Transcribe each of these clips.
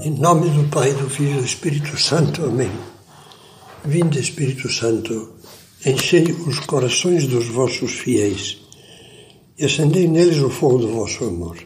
Em nome do Pai, do Filho e do Espírito Santo. Amém. Vinde, Espírito Santo, enchei os corações dos vossos fiéis e acendei neles o fogo do vosso amor.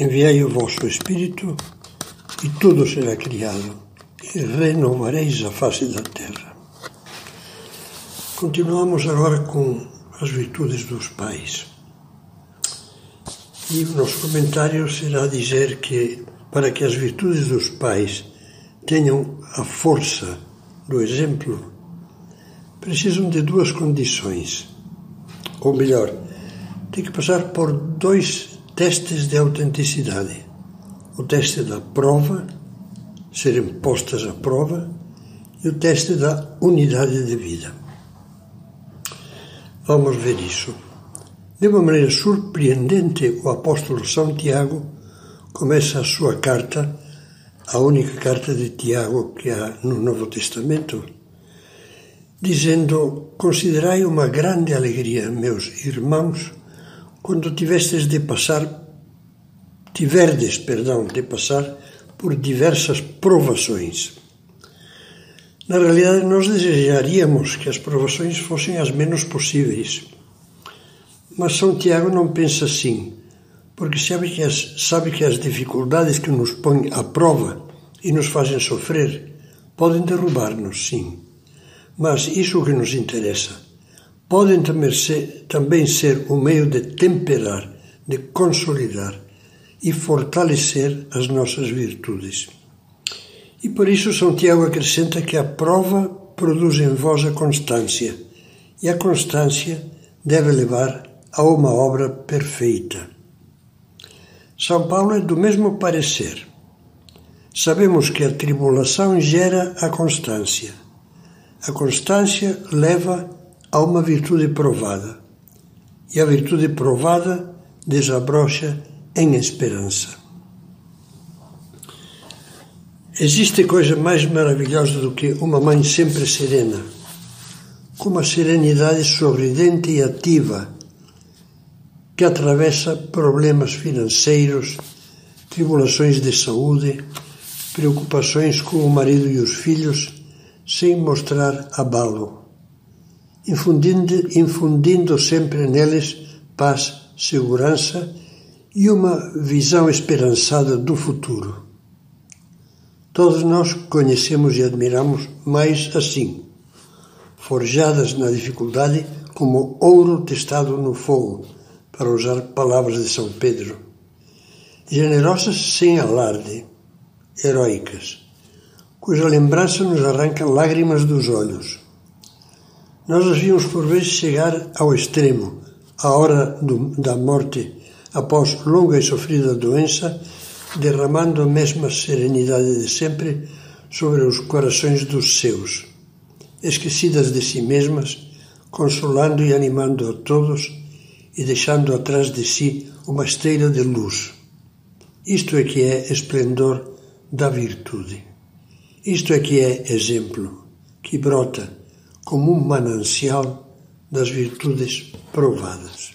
Enviai o vosso Espírito e tudo será criado e renovareis a face da terra. Continuamos agora com as virtudes dos pais. E o nosso comentário será dizer que para que as virtudes dos pais tenham a força do exemplo, precisam de duas condições. Ou melhor, tem que passar por dois testes de autenticidade: o teste da prova, serem postas à prova, e o teste da unidade de vida. Vamos ver isso. De uma maneira surpreendente, o apóstolo São Tiago começa a sua carta, a única carta de Tiago que há no Novo Testamento, dizendo: Considerai uma grande alegria, meus irmãos, quando tivestes de passar, tiverdes, perdão, de passar por diversas provações. Na realidade, nós desejaríamos que as provações fossem as menos possíveis. Mas São Tiago não pensa assim porque sabe que as, sabe que as dificuldades que nos põem à prova e nos fazem sofrer podem derrubar-nos, sim. Mas isso que nos interessa podem também ser, também ser o meio de temperar, de consolidar e fortalecer as nossas virtudes. E por isso São Tiago acrescenta que a prova produz em vós a constância, e a constância deve levar a uma obra perfeita. São Paulo é do mesmo parecer. Sabemos que a tribulação gera a constância. A constância leva a uma virtude provada. E a virtude provada desabrocha em esperança. Existe coisa mais maravilhosa do que uma mãe sempre serena, com uma serenidade sorridente e ativa que atravessa problemas financeiros, tribulações de saúde, preocupações com o marido e os filhos, sem mostrar abalo, infundindo, infundindo sempre neles paz, segurança e uma visão esperançada do futuro. Todos nós conhecemos e admiramos mais assim, forjadas na dificuldade como ouro testado no fogo para usar palavras de São Pedro, generosas sem alarde, heróicas, cuja lembrança nos arranca lágrimas dos olhos. Nós as vimos por vezes chegar ao extremo, à hora do, da morte, após longa e sofrida doença, derramando a mesma serenidade de sempre sobre os corações dos seus, esquecidas de si mesmas, consolando e animando a todos e deixando atrás de si uma esteira de luz. Isto é que é esplendor da virtude. Isto é que é exemplo, que brota como um manancial das virtudes provadas.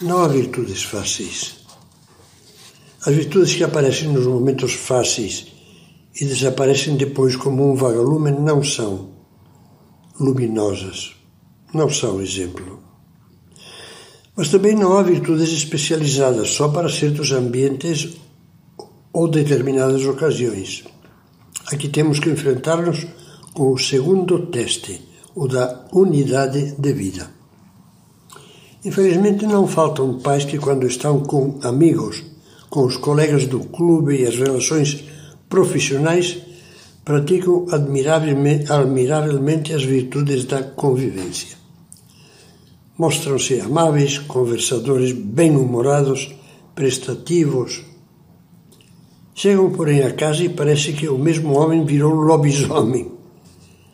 Não há virtudes fáceis. As virtudes que aparecem nos momentos fáceis e desaparecem depois como um vagalume não são luminosas, não são exemplo. Mas também não há virtudes especializadas só para certos ambientes ou determinadas ocasiões. Aqui temos que enfrentar-nos com o segundo teste, o da unidade de vida. Infelizmente, não faltam pais que, quando estão com amigos, com os colegas do clube e as relações profissionais, praticam admiravelmente, as virtudes da convivência. Mostram-se amáveis, conversadores, bem-humorados, prestativos. Chegam, porém, a casa e parece que o mesmo homem virou lobisomem.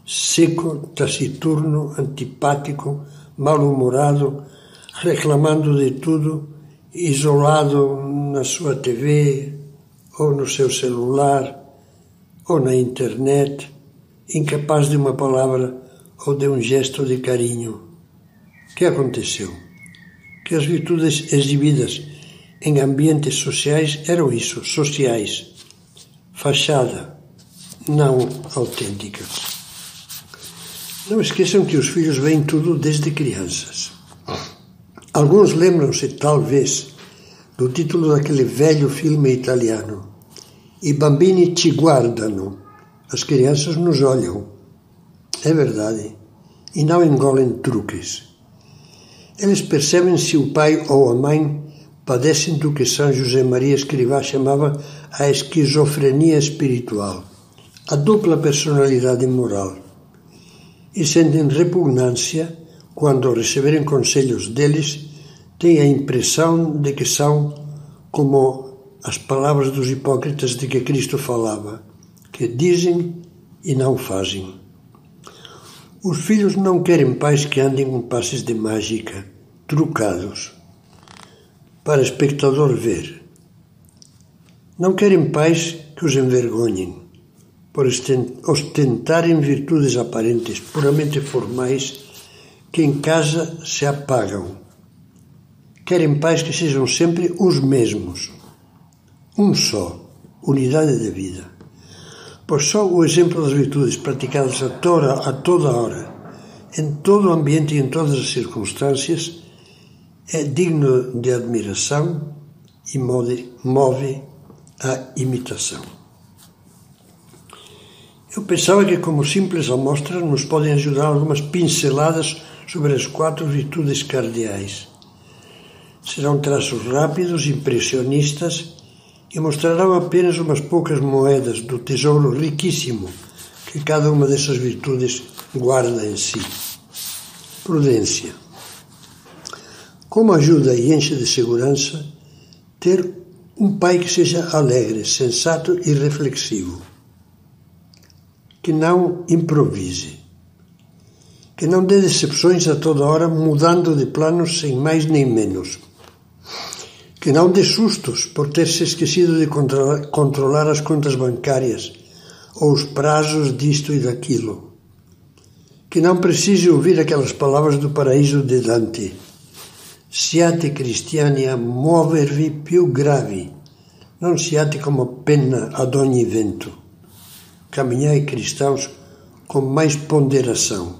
Seco, taciturno, antipático, mal-humorado, reclamando de tudo, isolado na sua TV, ou no seu celular, ou na internet, incapaz de uma palavra ou de um gesto de carinho que aconteceu? Que as virtudes exibidas em ambientes sociais eram isso, sociais, fachada, não autênticas. Não esqueçam que os filhos veem tudo desde crianças. Alguns lembram-se, talvez, do título daquele velho filme italiano. I bambini ci guardano. As crianças nos olham. É verdade. E não engolem truques. Eles percebem se o pai ou a mãe padecem do que São José Maria Escrivá chamava a esquizofrenia espiritual, a dupla personalidade moral e sentem repugnância quando, receberem conselhos deles, têm a impressão de que são como as palavras dos hipócritas de que Cristo falava, que dizem e não fazem. Os filhos não querem pais que andem com passes de mágica, trucados, para espectador ver. Não querem pais que os envergonhem por ostentarem virtudes aparentes puramente formais que em casa se apagam. Querem pais que sejam sempre os mesmos, um só, unidade de vida. Pois só o exemplo das virtudes praticadas a toda, a toda hora, em todo o ambiente e em todas as circunstâncias, é digno de admiração e move, move a imitação. Eu pensava que, como simples amostras, nos podem ajudar algumas pinceladas sobre as quatro virtudes cardeais. Serão traços rápidos, impressionistas e mostrarão apenas umas poucas moedas do tesouro riquíssimo que cada uma dessas virtudes guarda em si. Prudência. Como ajuda e enche de segurança ter um pai que seja alegre, sensato e reflexivo que não improvise, que não dê decepções a toda hora, mudando de planos sem mais nem menos, que não dê sustos por ter se esquecido de controlar as contas bancárias ou os prazos disto e daquilo, que não precise ouvir aquelas palavras do paraíso de Dante. Siate cristiani a muovervi più gravi, non siate come penna ad ogni vento caminhai cristãos com mais ponderação.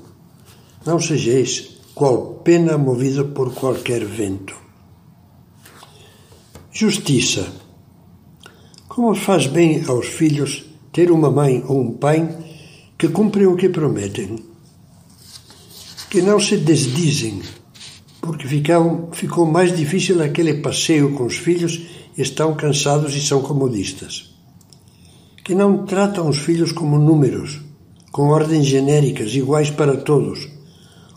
Não sejais qual pena movida por qualquer vento. Justiça. Como faz bem aos filhos ter uma mãe ou um pai que cumprem o que prometem, que não se desdizem, porque ficam, ficou mais difícil aquele passeio com os filhos estão cansados e são comodistas que não tratam os filhos como números, com ordens genéricas iguais para todos,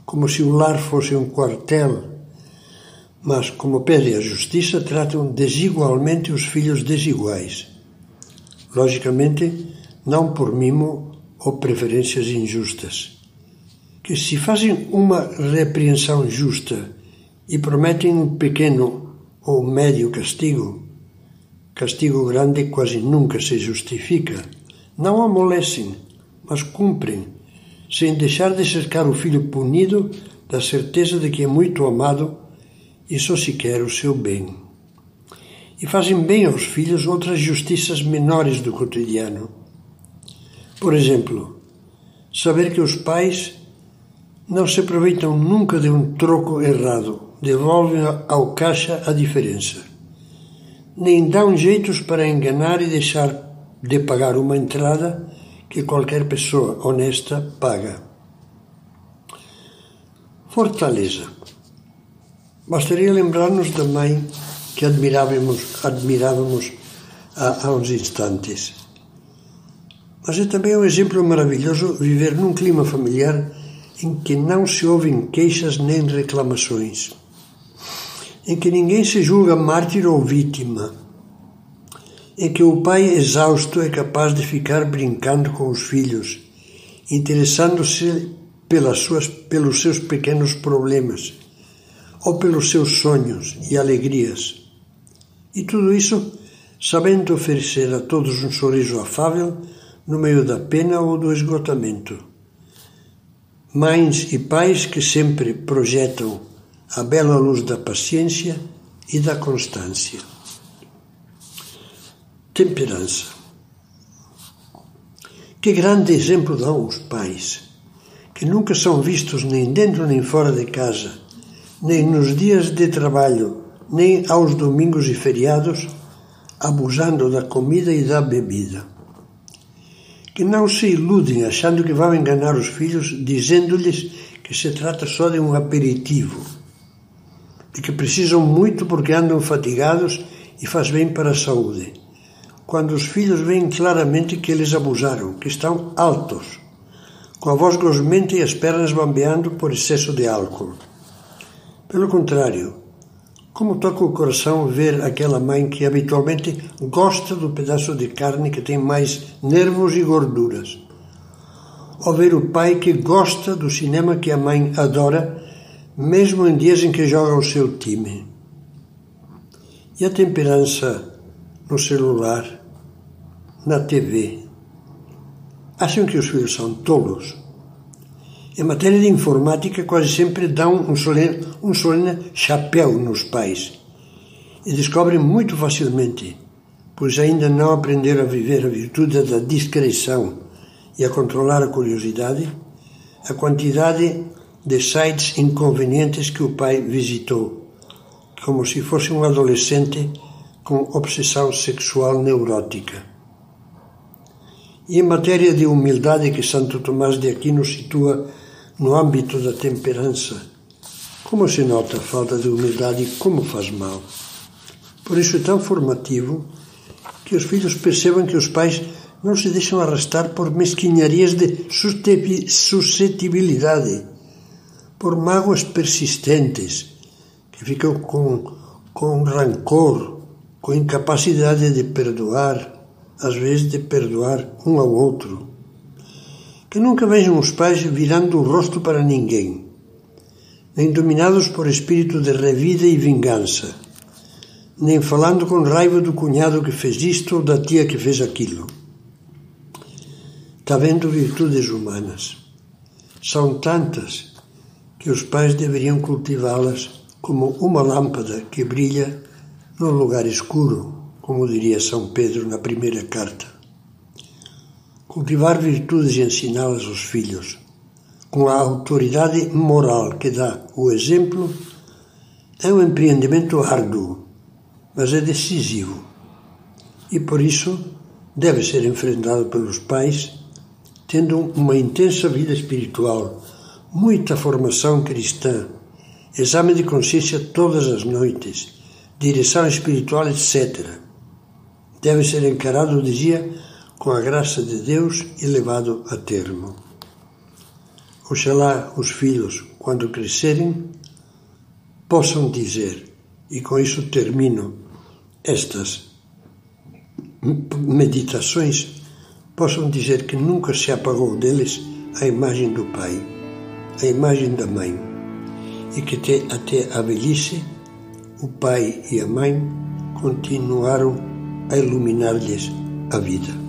como se o lar fosse um quartel, mas, como pede a justiça, tratam desigualmente os filhos desiguais. Logicamente, não por mimo ou preferências injustas. Que se fazem uma repreensão justa e prometem um pequeno ou médio castigo, Castigo grande quase nunca se justifica. Não amolecem, mas cumprem, sem deixar de cercar o filho punido da certeza de que é muito amado e só se quer o seu bem. E fazem bem aos filhos outras justiças menores do cotidiano. Por exemplo, saber que os pais não se aproveitam nunca de um troco errado, devolvem ao caixa a diferença nem dão jeitos para enganar e deixar de pagar uma entrada que qualquer pessoa honesta paga. Fortaleza. Bastaria lembrar-nos mãe que admirávamos, admirávamos há, há uns instantes. Mas é também um exemplo maravilhoso viver num clima familiar em que não se ouvem queixas nem reclamações em que ninguém se julga mártir ou vítima, em que o pai exausto é capaz de ficar brincando com os filhos, interessando-se pelas suas, pelos seus pequenos problemas ou pelos seus sonhos e alegrias. E tudo isso sabendo oferecer a todos um sorriso afável no meio da pena ou do esgotamento. Mães e pais que sempre projetam a bela luz da paciência e da constância. temperança. Que grande exemplo dão os pais, que nunca são vistos nem dentro nem fora de casa, nem nos dias de trabalho, nem aos domingos e feriados, abusando da comida e da bebida. Que não se iludem achando que vão enganar os filhos, dizendo-lhes que se trata só de um aperitivo, de que precisam muito porque andam fatigados e faz bem para a saúde. Quando os filhos veem claramente que eles abusaram, que estão altos, com a voz gosmenta e as pernas bambeando por excesso de álcool. Pelo contrário, como toca o coração ver aquela mãe que habitualmente gosta do pedaço de carne que tem mais nervos e gorduras. Ou ver o pai que gosta do cinema que a mãe adora, mesmo em dias em que joga o seu time. E a temperança no celular, na TV. Acham que os filhos são tolos? Em matéria de informática, quase sempre dão um solene, um solene chapéu nos pais e descobrem muito facilmente, pois ainda não aprenderam a viver a virtude da discrição e a controlar a curiosidade, a quantidade de sites inconvenientes que o pai visitou, como se fosse um adolescente com obsessão sexual neurótica. E em matéria de humildade que Santo Tomás de Aquino situa no âmbito da temperança, como se nota a falta de humildade e como faz mal. Por isso é tão formativo que os filhos percebam que os pais não se deixam arrastar por mesquinharias de suscetibilidade, por mágoas persistentes, que ficam com, com rancor, com incapacidade de perdoar, às vezes de perdoar um ao outro que nunca vejam os pais virando o rosto para ninguém, nem dominados por espírito de revida e vingança, nem falando com raiva do cunhado que fez isto ou da tia que fez aquilo. Está vendo virtudes humanas. São tantas que os pais deveriam cultivá-las como uma lâmpada que brilha no lugar escuro, como diria São Pedro na primeira carta. Cultivar virtudes e ensiná-las aos filhos, com a autoridade moral que dá o exemplo, é um empreendimento árduo, mas é decisivo. E por isso deve ser enfrentado pelos pais, tendo uma intensa vida espiritual, muita formação cristã, exame de consciência todas as noites, direção espiritual, etc. Deve ser encarado, dizia, com a graça de Deus e levado a termo. Oxalá os filhos, quando crescerem, possam dizer, e com isso termino estas meditações, possam dizer que nunca se apagou deles a imagem do pai, a imagem da mãe, e que até a velhice o pai e a mãe continuaram a iluminar-lhes a vida.